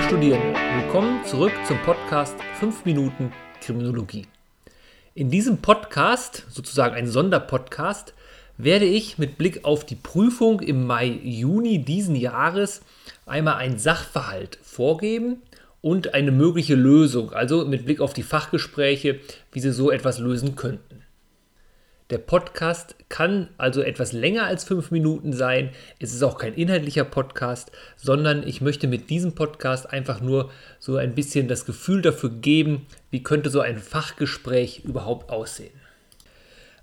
Liebe Studierende, willkommen zurück zum Podcast 5 Minuten Kriminologie. In diesem Podcast, sozusagen ein Sonderpodcast, werde ich mit Blick auf die Prüfung im Mai, Juni diesen Jahres einmal einen Sachverhalt vorgeben und eine mögliche Lösung, also mit Blick auf die Fachgespräche, wie sie so etwas lösen könnten. Der Podcast kann also etwas länger als fünf Minuten sein. Es ist auch kein inhaltlicher Podcast, sondern ich möchte mit diesem Podcast einfach nur so ein bisschen das Gefühl dafür geben, wie könnte so ein Fachgespräch überhaupt aussehen.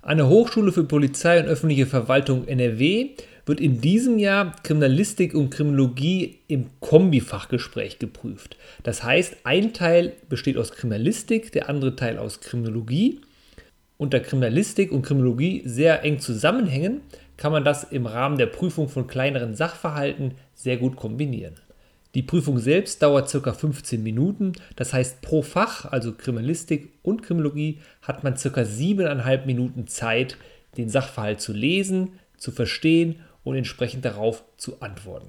An der Hochschule für Polizei und öffentliche Verwaltung NRW wird in diesem Jahr Kriminalistik und Kriminologie im Kombi-Fachgespräch geprüft. Das heißt, ein Teil besteht aus Kriminalistik, der andere Teil aus Kriminologie da Kriminalistik und Kriminologie sehr eng zusammenhängen, kann man das im Rahmen der Prüfung von kleineren Sachverhalten sehr gut kombinieren. Die Prüfung selbst dauert ca. 15 Minuten, das heißt pro Fach, also Kriminalistik und Kriminologie, hat man ca. 7,5 Minuten Zeit, den Sachverhalt zu lesen, zu verstehen und entsprechend darauf zu antworten.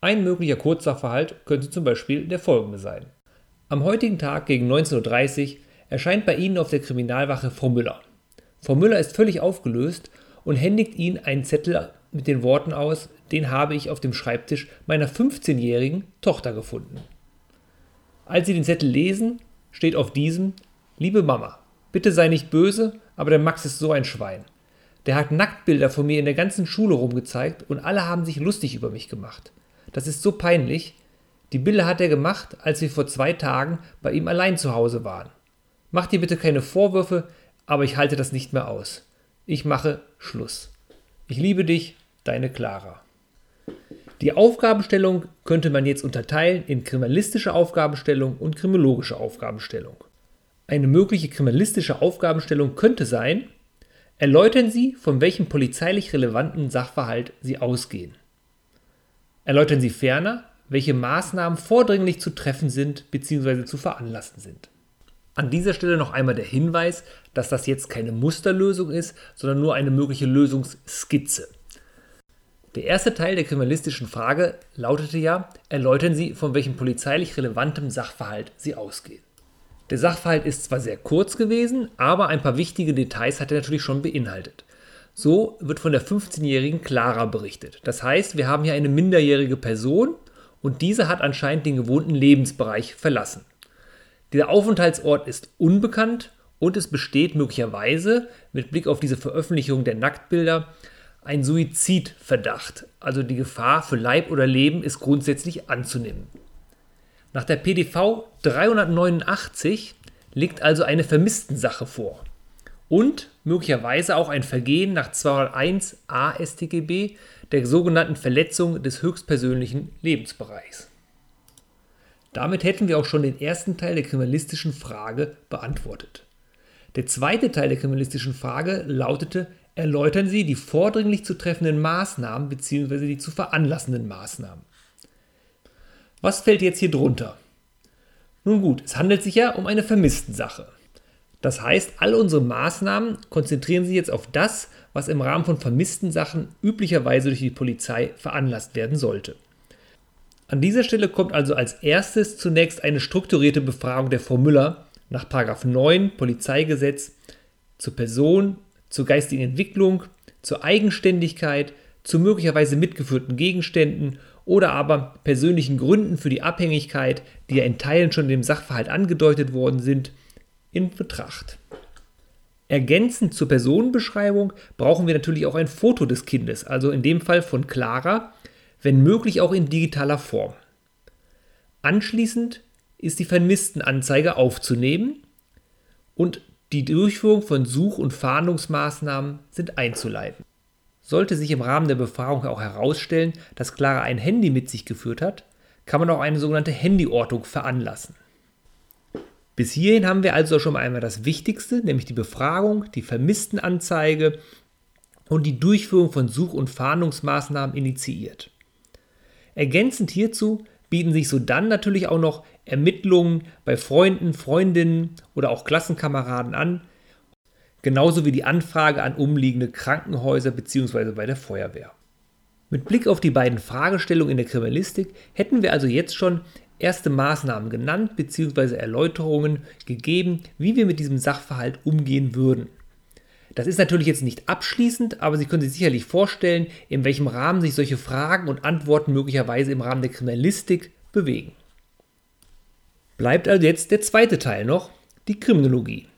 Ein möglicher Kurzsachverhalt könnte zum Beispiel der folgende sein. Am heutigen Tag gegen 19.30 Uhr erscheint bei Ihnen auf der Kriminalwache Frau Müller. Frau Müller ist völlig aufgelöst und händigt Ihnen einen Zettel mit den Worten aus, den habe ich auf dem Schreibtisch meiner 15-jährigen Tochter gefunden. Als Sie den Zettel lesen, steht auf diesem Liebe Mama, bitte sei nicht böse, aber der Max ist so ein Schwein. Der hat Nacktbilder von mir in der ganzen Schule rumgezeigt und alle haben sich lustig über mich gemacht. Das ist so peinlich. Die Bilder hat er gemacht, als wir vor zwei Tagen bei ihm allein zu Hause waren. Mach dir bitte keine Vorwürfe, aber ich halte das nicht mehr aus. Ich mache Schluss. Ich liebe dich, deine Clara. Die Aufgabenstellung könnte man jetzt unterteilen in kriminalistische Aufgabenstellung und kriminologische Aufgabenstellung. Eine mögliche kriminalistische Aufgabenstellung könnte sein, erläutern Sie, von welchem polizeilich relevanten Sachverhalt Sie ausgehen. Erläutern Sie ferner, welche Maßnahmen vordringlich zu treffen sind bzw. zu veranlassen sind. An dieser Stelle noch einmal der Hinweis, dass das jetzt keine Musterlösung ist, sondern nur eine mögliche Lösungsskizze. Der erste Teil der kriminalistischen Frage lautete ja, erläutern Sie, von welchem polizeilich relevantem Sachverhalt Sie ausgehen. Der Sachverhalt ist zwar sehr kurz gewesen, aber ein paar wichtige Details hat er natürlich schon beinhaltet. So wird von der 15-jährigen Clara berichtet. Das heißt, wir haben hier eine minderjährige Person und diese hat anscheinend den gewohnten Lebensbereich verlassen. Der Aufenthaltsort ist unbekannt und es besteht möglicherweise mit Blick auf diese Veröffentlichung der Nacktbilder ein Suizidverdacht. Also die Gefahr für Leib oder Leben ist grundsätzlich anzunehmen. Nach der PDV 389 liegt also eine Vermisstensache vor und möglicherweise auch ein Vergehen nach 201 a StGB der sogenannten Verletzung des höchstpersönlichen Lebensbereichs. Damit hätten wir auch schon den ersten Teil der kriminalistischen Frage beantwortet. Der zweite Teil der kriminalistischen Frage lautete, erläutern Sie die vordringlich zu treffenden Maßnahmen bzw. die zu veranlassenden Maßnahmen. Was fällt jetzt hier drunter? Nun gut, es handelt sich ja um eine Vermisstensache. Das heißt, all unsere Maßnahmen konzentrieren sich jetzt auf das, was im Rahmen von vermissten Sachen üblicherweise durch die Polizei veranlasst werden sollte. An dieser Stelle kommt also als erstes zunächst eine strukturierte Befragung der Frau Müller nach 9 Polizeigesetz zur Person, zur geistigen Entwicklung, zur Eigenständigkeit, zu möglicherweise mitgeführten Gegenständen oder aber persönlichen Gründen für die Abhängigkeit, die ja in Teilen schon in dem Sachverhalt angedeutet worden sind, in Betracht. Ergänzend zur Personenbeschreibung brauchen wir natürlich auch ein Foto des Kindes, also in dem Fall von Clara, wenn möglich auch in digitaler Form. Anschließend ist die Vermisstenanzeige aufzunehmen und die Durchführung von Such- und Fahndungsmaßnahmen sind einzuleiten. Sollte sich im Rahmen der Befragung auch herausstellen, dass Clara ein Handy mit sich geführt hat, kann man auch eine sogenannte Handyortung veranlassen. Bis hierhin haben wir also schon einmal das Wichtigste, nämlich die Befragung, die Vermisstenanzeige und die Durchführung von Such- und Fahndungsmaßnahmen initiiert. Ergänzend hierzu bieten sich so dann natürlich auch noch Ermittlungen bei Freunden, Freundinnen oder auch Klassenkameraden an, genauso wie die Anfrage an umliegende Krankenhäuser bzw. bei der Feuerwehr. Mit Blick auf die beiden Fragestellungen in der Kriminalistik hätten wir also jetzt schon erste Maßnahmen genannt bzw. Erläuterungen gegeben, wie wir mit diesem Sachverhalt umgehen würden. Das ist natürlich jetzt nicht abschließend, aber Sie können sich sicherlich vorstellen, in welchem Rahmen sich solche Fragen und Antworten möglicherweise im Rahmen der Kriminalistik bewegen. Bleibt also jetzt der zweite Teil noch, die Kriminologie.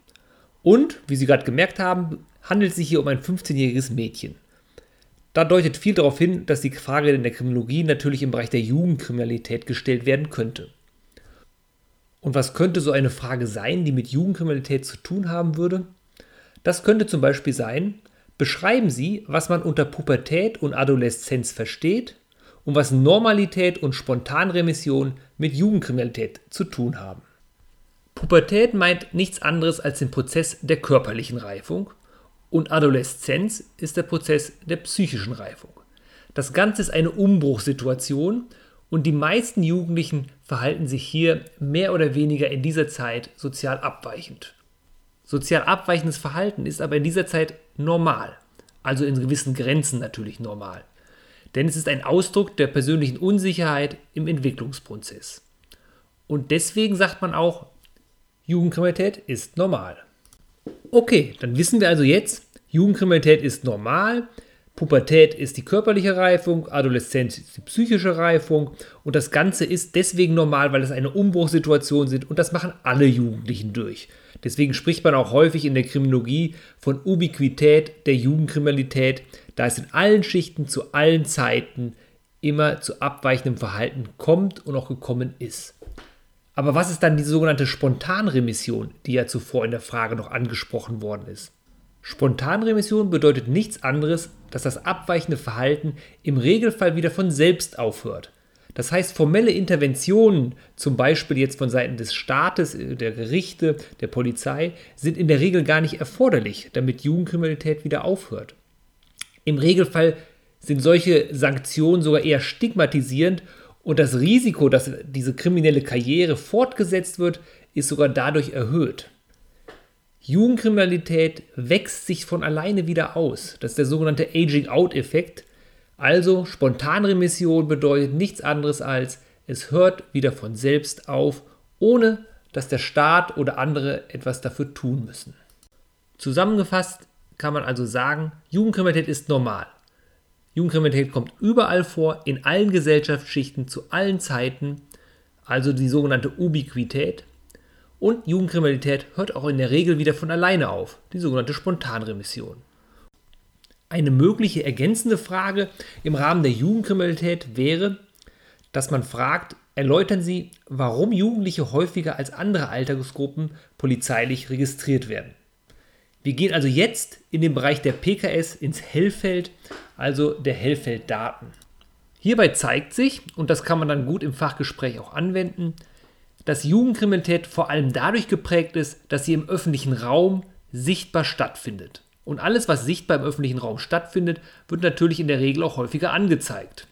Und, wie Sie gerade gemerkt haben, handelt es sich hier um ein 15-jähriges Mädchen. Da deutet viel darauf hin, dass die Frage in der Kriminologie natürlich im Bereich der Jugendkriminalität gestellt werden könnte. Und was könnte so eine Frage sein, die mit Jugendkriminalität zu tun haben würde? Das könnte zum Beispiel sein, beschreiben Sie, was man unter Pubertät und Adoleszenz versteht und was Normalität und Spontanremission mit Jugendkriminalität zu tun haben. Pubertät meint nichts anderes als den Prozess der körperlichen Reifung und Adoleszenz ist der Prozess der psychischen Reifung. Das Ganze ist eine Umbruchssituation und die meisten Jugendlichen verhalten sich hier mehr oder weniger in dieser Zeit sozial abweichend. Sozial abweichendes Verhalten ist aber in dieser Zeit normal, also in gewissen Grenzen natürlich normal. Denn es ist ein Ausdruck der persönlichen Unsicherheit im Entwicklungsprozess. Und deswegen sagt man auch, Jugendkriminalität ist normal. Okay, dann wissen wir also jetzt, Jugendkriminalität ist normal, Pubertät ist die körperliche Reifung, Adoleszenz ist die psychische Reifung und das Ganze ist deswegen normal, weil es eine Umbruchssituation sind und das machen alle Jugendlichen durch. Deswegen spricht man auch häufig in der Kriminologie von Ubiquität der Jugendkriminalität, da es in allen Schichten zu allen Zeiten immer zu abweichendem Verhalten kommt und auch gekommen ist. Aber was ist dann die sogenannte Spontanremission, die ja zuvor in der Frage noch angesprochen worden ist? Spontanremission bedeutet nichts anderes, dass das abweichende Verhalten im Regelfall wieder von selbst aufhört. Das heißt, formelle Interventionen, zum Beispiel jetzt von Seiten des Staates, äh, der Gerichte, der Polizei, sind in der Regel gar nicht erforderlich, damit Jugendkriminalität wieder aufhört. Im Regelfall sind solche Sanktionen sogar eher stigmatisierend und das Risiko, dass diese kriminelle Karriere fortgesetzt wird, ist sogar dadurch erhöht. Jugendkriminalität wächst sich von alleine wieder aus. Das ist der sogenannte Aging-out-Effekt. Also Spontanremission bedeutet nichts anderes als, es hört wieder von selbst auf, ohne dass der Staat oder andere etwas dafür tun müssen. Zusammengefasst kann man also sagen, Jugendkriminalität ist normal. Jugendkriminalität kommt überall vor, in allen Gesellschaftsschichten, zu allen Zeiten, also die sogenannte Ubiquität. Und Jugendkriminalität hört auch in der Regel wieder von alleine auf, die sogenannte Spontanremission. Eine mögliche ergänzende Frage im Rahmen der Jugendkriminalität wäre, dass man fragt, erläutern Sie, warum Jugendliche häufiger als andere Altersgruppen polizeilich registriert werden. Wir gehen also jetzt in den Bereich der PKS ins Hellfeld, also der Hellfelddaten. Hierbei zeigt sich, und das kann man dann gut im Fachgespräch auch anwenden, dass Jugendkriminalität vor allem dadurch geprägt ist, dass sie im öffentlichen Raum sichtbar stattfindet. Und alles, was sichtbar im öffentlichen Raum stattfindet, wird natürlich in der Regel auch häufiger angezeigt.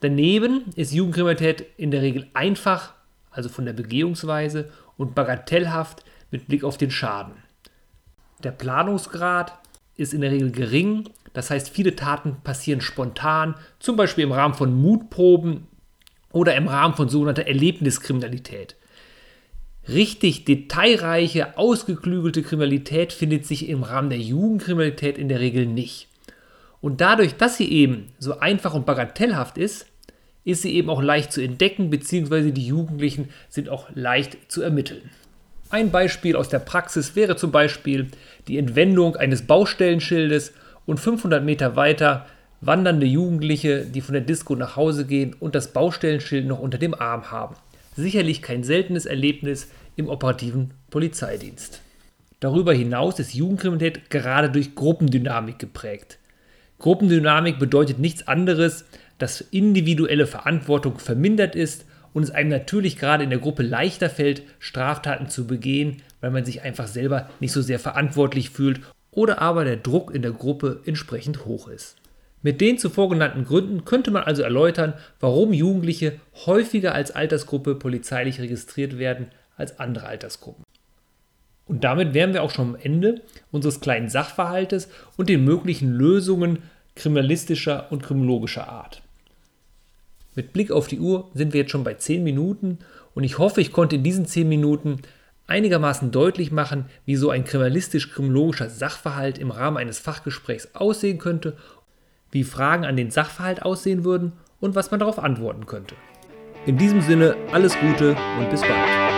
Daneben ist Jugendkriminalität in der Regel einfach, also von der Begehungsweise, und bagatellhaft mit Blick auf den Schaden. Der Planungsgrad ist in der Regel gering, das heißt, viele Taten passieren spontan, zum Beispiel im Rahmen von Mutproben oder im Rahmen von sogenannter Erlebniskriminalität. Richtig detailreiche, ausgeklügelte Kriminalität findet sich im Rahmen der Jugendkriminalität in der Regel nicht. Und dadurch, dass sie eben so einfach und bagatellhaft ist, ist sie eben auch leicht zu entdecken, beziehungsweise die Jugendlichen sind auch leicht zu ermitteln. Ein Beispiel aus der Praxis wäre zum Beispiel die Entwendung eines Baustellenschildes und 500 Meter weiter wandernde Jugendliche, die von der Disco nach Hause gehen und das Baustellenschild noch unter dem Arm haben sicherlich kein seltenes Erlebnis im operativen Polizeidienst. Darüber hinaus ist Jugendkriminalität gerade durch Gruppendynamik geprägt. Gruppendynamik bedeutet nichts anderes, dass individuelle Verantwortung vermindert ist und es einem natürlich gerade in der Gruppe leichter fällt, Straftaten zu begehen, weil man sich einfach selber nicht so sehr verantwortlich fühlt oder aber der Druck in der Gruppe entsprechend hoch ist. Mit den zuvor genannten Gründen könnte man also erläutern, warum Jugendliche häufiger als Altersgruppe polizeilich registriert werden als andere Altersgruppen. Und damit wären wir auch schon am Ende unseres kleinen Sachverhaltes und den möglichen Lösungen kriminalistischer und kriminologischer Art. Mit Blick auf die Uhr sind wir jetzt schon bei 10 Minuten und ich hoffe, ich konnte in diesen 10 Minuten einigermaßen deutlich machen, wie so ein kriminalistisch-kriminologischer Sachverhalt im Rahmen eines Fachgesprächs aussehen könnte, wie Fragen an den Sachverhalt aussehen würden und was man darauf antworten könnte. In diesem Sinne alles Gute und bis bald.